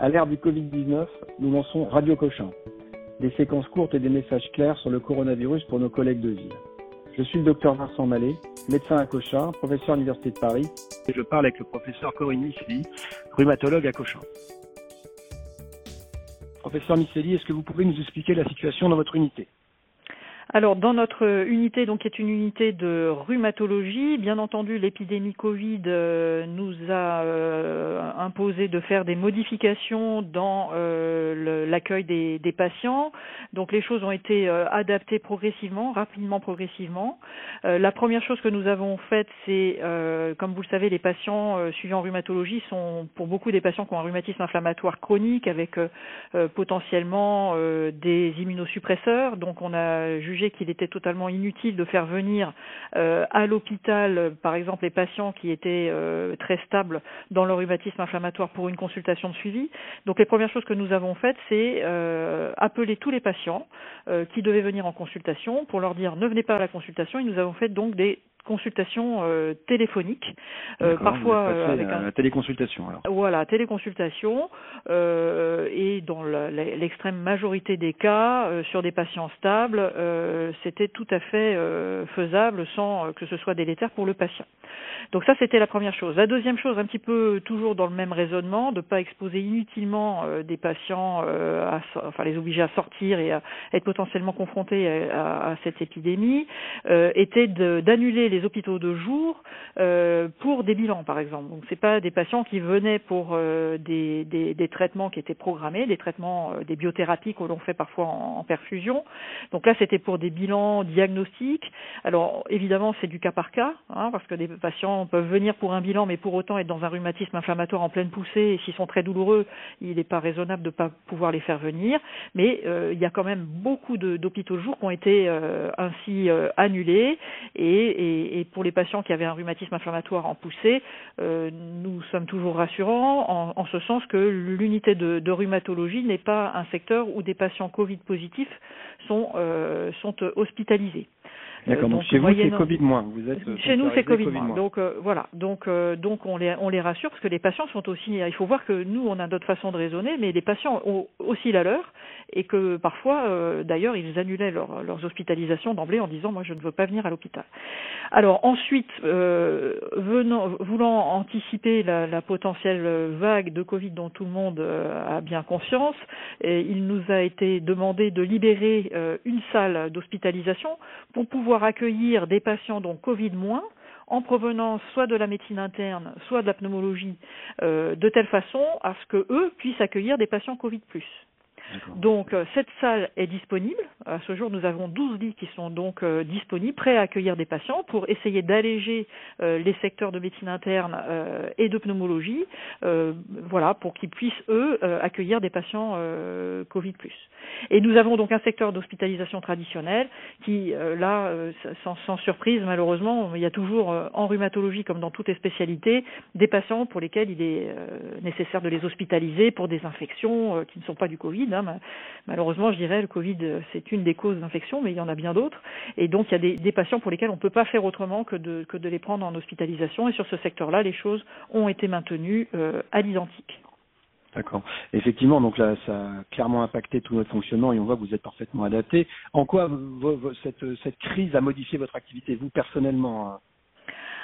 À l'ère du Covid-19, nous lançons Radio Cochin, des séquences courtes et des messages clairs sur le coronavirus pour nos collègues de ville. Je suis le docteur Vincent Mallet, médecin à Cochin, professeur à l'Université de Paris, et je parle avec le professeur Corinne Misseli, rhumatologue à Cochin. Professeur Misseli, est-ce que vous pouvez nous expliquer la situation dans votre unité? Alors dans notre unité, donc qui est une unité de rhumatologie, bien entendu l'épidémie Covid euh, nous a euh, imposé de faire des modifications dans euh, l'accueil des, des, patients. Donc les choses ont été adaptées progressivement, rapidement progressivement. la première chose que nous avons faite, c'est comme vous le savez, les patients suivant rhumatologie sont pour beaucoup des patients qui ont un rhumatisme inflammatoire chronique avec potentiellement des immunosuppresseurs. Donc on a jugé qu'il était totalement inutile de faire venir euh, à l'hôpital, par exemple, les patients qui étaient euh, très stables dans leur rhumatisme inflammatoire pour une consultation de suivi. Donc les premières choses que nous avons faites, c'est euh, appeler tous les patients qui devaient venir en consultation pour leur dire ne venez pas à la consultation et nous avons fait donc des consultation euh, téléphonique, euh, parfois euh, avec un... téléconsultation. Alors. Voilà, téléconsultation, et dans l'extrême majorité des cas, sur des patients stables, c'était tout à fait faisable sans que ce soit délétère pour le patient. Donc ça, c'était la première chose. La deuxième chose, un petit peu toujours dans le même raisonnement, de ne pas exposer inutilement des patients, à, enfin les obliger à sortir et à être potentiellement confrontés à, à cette épidémie, était d'annuler les hôpitaux de jour euh, pour des bilans, par exemple. Donc, c'est pas des patients qui venaient pour euh, des, des, traitements qui étaient programmés, des traitements, euh, des biothérapies que l'on fait parfois en, perfusion. Donc là, c'était pour des bilans diagnostiques. Alors, évidemment, c'est du cas par cas, hein, parce que des patients peuvent venir pour un bilan, mais pour autant être dans un rhumatisme inflammatoire en pleine poussée. Et s'ils sont très douloureux, il n'est pas raisonnable de ne pas pouvoir les faire venir. Mais il y a quand même beaucoup d'hôpitaux de jour qui ont été ainsi annulés et et, pour les patients qui avaient un rhumatisme inflammatoire en poussée, euh, nous sommes toujours rassurants en, ce sens que l'unité de, rhumatologie n'est pas un secteur où des patients Covid positifs sont, euh, sont hospitalisés. D'accord. Donc, chez vous c'est Covid moins. Vous êtes chez nous c'est COVID, moins. Donc euh, voilà. Donc euh, donc on les on les rassure parce que les patients sont aussi. Il faut voir que nous on a d'autres façons de raisonner, mais les patients ont aussi la leur et que parfois euh, d'ailleurs ils annulaient leurs hospitalisations d'emblée en disant moi je ne veux pas venir à l'hôpital. Alors ensuite venant voulant anticiper la, la, potentielle vague de Covid dont tout le monde a bien conscience, et il nous a été demandé de libérer une salle d'hospitalisation pour pouvoir accueillir des patients dont Covid moins en provenance soit de la médecine interne, soit de la pneumologie, euh, de telle façon à ce que eux puissent accueillir des patients Covid plus. Donc euh, cette salle est disponible. À ce jour, nous avons 12 lits qui sont donc euh, disponibles, prêts à accueillir des patients pour essayer d'alléger euh, les secteurs de médecine interne et de pneumologie, voilà, pour qu'ils puissent eux accueillir des patients Covid+. Et nous avons donc un secteur d'hospitalisation traditionnel qui, là, sans, sans, surprise, malheureusement, il y a toujours en rhumatologie comme dans toutes les spécialités des patients pour lesquels il est nécessaire de les hospitaliser pour des infections qui ne sont pas du Covid malheureusement, je dirais, le Covid, c'est une des causes d'infection, mais il y en a bien d'autres. Et donc, il y a des, patients pour lesquels on ne peut pas faire autrement que de, les prendre en hospitalisation. Et sur ce secteur-là, les choses ont été maintenues euh, à l'identique. D'accord. Effectivement, donc là, ça a clairement impacté tout notre fonctionnement et on voit que vous êtes parfaitement adapté. En quoi cette, cette crise a modifié votre activité, vous personnellement hein?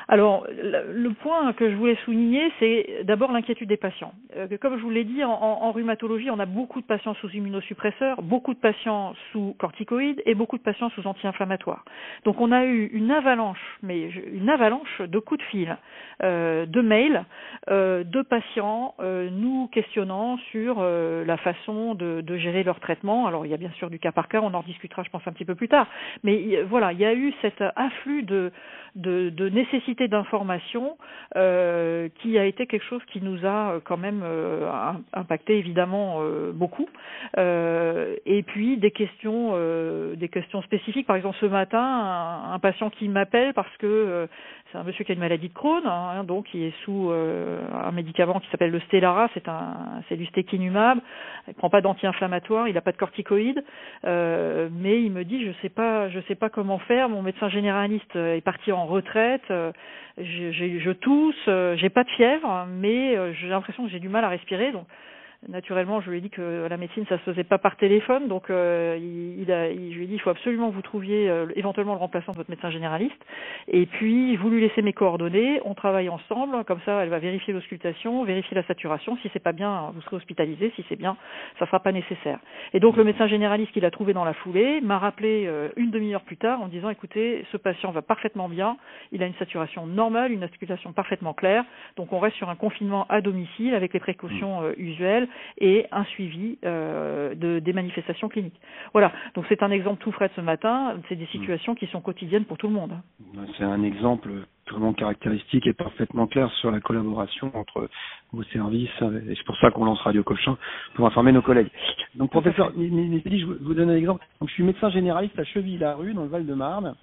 Alors, le point que je voulais souligner, c'est d'abord l'inquiétude des patients. Euh, comme je vous l'ai dit, en, rhumatologie, on a beaucoup de patients sous immunosuppresseurs, beaucoup de patients sous corticoïdes et beaucoup de patients sous anti-inflammatoires. Donc, on a eu une avalanche, mais une avalanche de coups de fil, euh, de mails, euh, de patients nous questionnant sur la façon de, gérer leur traitement. Alors, il y a bien sûr du cas par cas, on en discutera, je pense, un petit peu plus tard. Mais voilà, il y a eu cet afflux de, de, de d'information euh, qui a été quelque chose qui nous a euh, quand même euh, impacté évidemment euh, beaucoup. Euh, et puis des questions, euh, des questions spécifiques. Par exemple, ce matin, un, un patient qui m'appelle parce que c'est un monsieur qui a une maladie de Crohn, hein, donc il est sous un médicament qui s'appelle le Stellara, c'est un, c'est du stéquinumab. Il prend pas d'anti-inflammatoire, il n'a pas de corticoïdes, mais il me dit je sais pas, je sais pas comment faire. Mon médecin généraliste est parti en retraite, euh, je, je tousse, euh, j'ai pas de fièvre, mais euh, j'ai l'impression que j'ai du mal à respirer. Donc naturellement, je lui ai dit que la médecine, ça se faisait pas par téléphone, donc euh, il, a, il, je lui ai dit il faut absolument que vous trouviez euh, éventuellement le remplaçant de votre médecin généraliste. Et puis, vous lui laissez mes coordonnées, on travaille ensemble, comme ça, elle va vérifier l'auscultation, vérifier la saturation. Si c'est pas bien, vous serez hospitalisé. Si c'est bien, ça sera pas nécessaire. Et donc, le médecin généraliste qui l'a trouvé dans la foulée m'a rappelé euh, une demi-heure plus tard en disant écoutez, ce patient va parfaitement bien, il a une saturation normale, une auscultation parfaitement claire, donc on reste sur un confinement à domicile avec les précautions mmh. usuelles et un suivi euh, de, des manifestations cliniques. Voilà, donc c'est un exemple tout frais de ce matin, c'est des situations qui sont quotidiennes pour tout le monde. C'est un exemple vraiment caractéristique et parfaitement clair sur la collaboration entre vos services et c'est pour ça qu'on lance Radio Cochin pour informer nos collègues. Donc professeur je vous donne un exemple. Donc, je suis médecin généraliste à Cheville-la-Rue dans le Val-de-Marne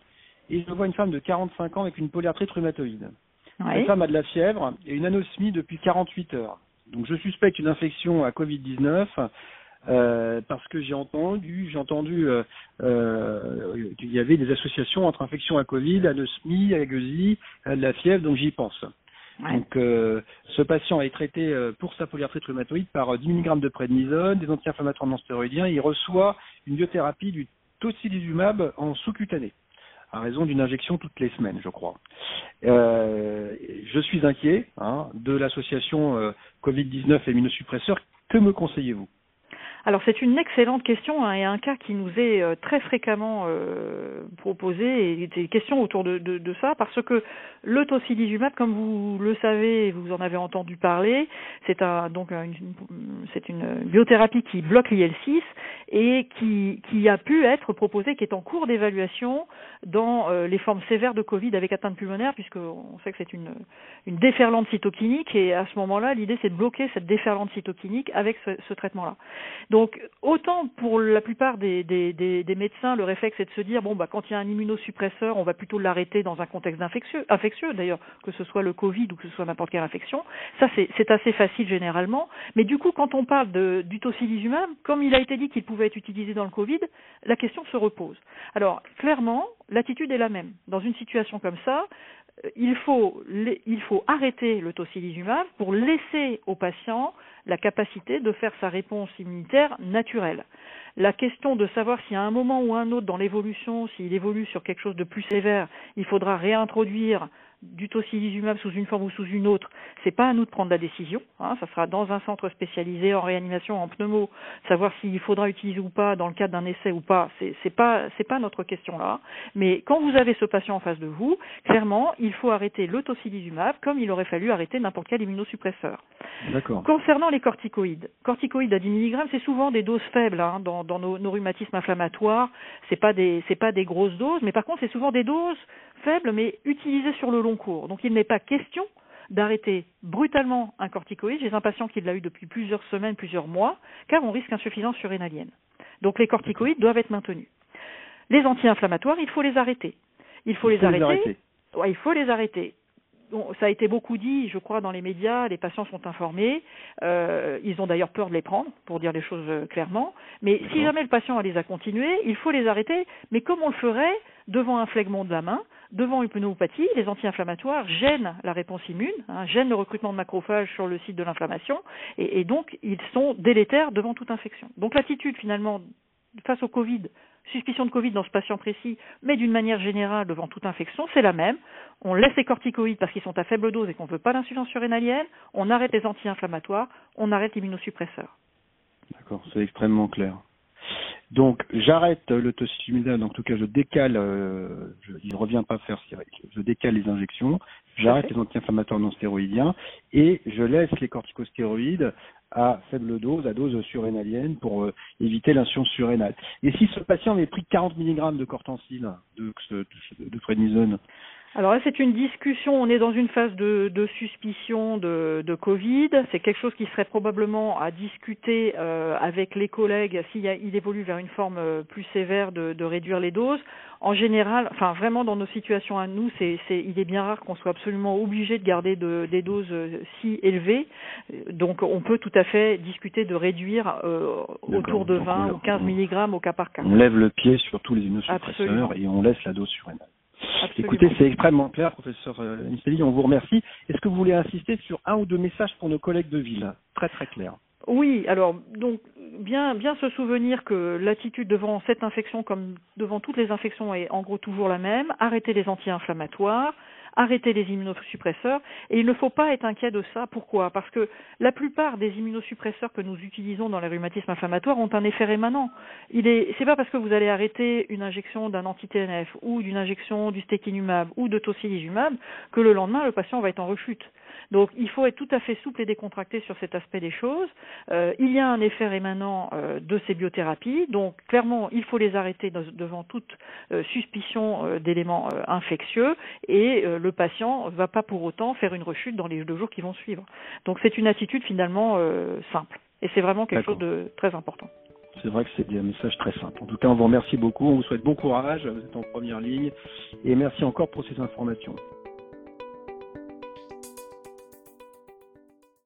et je vois une femme de 45 ans avec une polyarthrite rhumatoïde. La femme a de la fièvre et une anosmie depuis 48 heures. Donc je suspecte une infection à Covid-19 euh, parce que j'ai entendu, j'ai entendu euh, euh, qu'il y avait des associations entre infection à Covid, anosmie, agueusie, de la fièvre, donc j'y pense. Donc ce patient est traité pour sa polyarthrite rhumatoïde par 10 mg de prédnisone, des anti-inflammatoires non stéroïdiens, il reçoit une biothérapie du tocilizumab en sous-cutané à raison d'une injection toutes les semaines, je crois. Je suis inquiet hein, de l'association Covid-19 et immunosuppresseurs. Que me conseillez-vous? Alors c'est une excellente question hein, et un cas qui nous est euh, très fréquemment euh, proposé et des questions autour de, de, de, ça parce que le tocilizumab, comme vous le savez, vous en avez entendu parler, c'est un, donc une, c'est une biothérapie qui bloque l'IL6 et qui, qui a pu être proposée, qui est en cours d'évaluation dans euh, les formes sévères de Covid avec atteinte pulmonaire, puisqu'on sait que c'est une, une déferlante cytokinique et à ce moment-là, l'idée c'est de bloquer cette déferlante cytokinique avec ce, ce traitement-là. Donc autant pour la plupart des, médecins, le réflexe est de se dire bon bah quand il y a un immunosuppresseur, on va plutôt l'arrêter dans un contexte infectieux, infectieux d'ailleurs, que ce soit le Covid ou que ce soit n'importe quelle infection. Ça c'est assez facile généralement. Mais du coup, quand on parle de, du tocilizumab, comme il a été dit qu'il pouvait être utilisé dans le Covid, la question se repose. Alors clairement, l'attitude est la même. Dans une situation comme ça, il faut, il faut arrêter le tocilizumab pour laisser au patient la capacité de faire sa réponse immunitaire naturelle. La question de savoir si à un moment ou à un autre dans l'évolution, s'il évolue sur quelque chose de plus sévère, il faudra réintroduire du tocilizumab sous une forme ou sous une autre, c'est pas à nous de prendre la décision. Hein, ça sera dans un centre spécialisé en réanimation, en pneumo, savoir s'il faudra utiliser ou pas dans le cadre d'un essai ou pas. C'est, c'est pas c'est pas notre question là. Mais quand vous avez ce patient en face de vous, clairement, il faut arrêter le tocilizumab comme il aurait fallu arrêter n'importe quel immunosuppresseur. D'accord. Concernant les corticoïdes, corticoïdes à 10 mg, c'est souvent des doses faibles hein, dans, dans nos, nos rhumatismes inflammatoires. C'est pas des c'est pas des grosses doses, mais par contre c'est souvent des doses faible, mais utilisé sur le long cours. Donc il n'est pas question d'arrêter brutalement un corticoïde chez un patient qui l'a eu depuis plusieurs semaines, plusieurs mois, car on risque insuffisance surrénalienne. Donc les corticoïdes doivent être maintenus. Les anti-inflammatoires, il faut les arrêter. Il faut, les, arrêter. il faut les arrêter. ça a été beaucoup dit, je crois, dans les médias, les patients sont informés, euh, ils ont d'ailleurs peur de les prendre, pour dire les choses euh, clairement, mais si jamais le patient les a continués, il faut les arrêter, mais comme on le ferait devant un phlegmon de la main, devant une pneumopathie, les anti-inflammatoires gênent la réponse immune, hein, gênent le recrutement de macrophages sur le site de l'inflammation, et, donc ils sont délétères devant toute infection. Donc l'attitude finalement face au Covid, suspicion de Covid dans ce patient précis, mais d'une manière générale devant toute infection, c'est la même. On laisse les corticoïdes parce qu'ils sont à faible dose et qu'on ne veut pas d'insuffisance surrénalienne, on arrête les anti-inflammatoires, on arrête l'immunosuppresseur. D'accord, c'est extrêmement clair. Donc j'arrête le tocilizumab, en tout cas je décale, euh, je, il ne revient pas faire je décale les injections, j'arrête les anti-inflammatoires non stéroïdiens et je laisse les corticostéroïdes à faible dose, à dose surrénalienne pour euh, éviter l'insuffisance surrénale. Et si ce patient avait pris 40 mg de cortencil, de, de, de prednisone, alors là, c'est une discussion. On est dans une phase de, de suspicion de, de, Covid. C'est quelque chose qui serait probablement à discuter euh, avec les collègues s'il il évolue vers une forme euh, plus sévère de, de, réduire les doses. En général, enfin vraiment dans nos situations à nous, c'est, il est bien rare qu'on soit absolument obligé de garder de, des doses euh, si élevées. Donc on peut tout à fait discuter de réduire euh, autour de 20 ou 15 mg au cas par cas. On lève le pied sur tous les immunosuppresseurs et on laisse la dose surrénale. Écoutez, c'est extrêmement clair, professeur Nistelli, on vous remercie. Est-ce que vous voulez insister sur un ou deux messages pour nos collègues de ville? Très très clair. Oui, alors donc bien bien se souvenir que l'attitude devant cette infection comme devant toutes les infections est en gros toujours la même, arrêter les anti-inflammatoires, arrêter les immunosuppresseurs et il ne faut pas être inquiet de ça. Pourquoi? Parce que la plupart des immunosuppresseurs que nous utilisons dans les rhumatismes inflammatoires ont un effet rémanent. Il est c'est pas parce que vous allez arrêter une injection d'un anti-TNF ou d'une injection du stéquinumab ou de tocilizumab que le lendemain le patient va être en rechute. Donc il faut être tout à fait souple et décontracté sur cet aspect des choses. Euh, il y a un effet rémanent euh, de ces biothérapies, donc clairement il faut les arrêter devant toute euh, suspicion d'éléments infectieux et le patient ne va pas pour autant faire une rechute dans les deux jours qui vont suivre. Donc c'est une attitude finalement simple et c'est vraiment quelque chose de très important. C'est vrai que c'est un message très simple. En tout cas, on vous remercie beaucoup, on vous souhaite bon courage, vous êtes en première ligne et merci encore pour ces informations.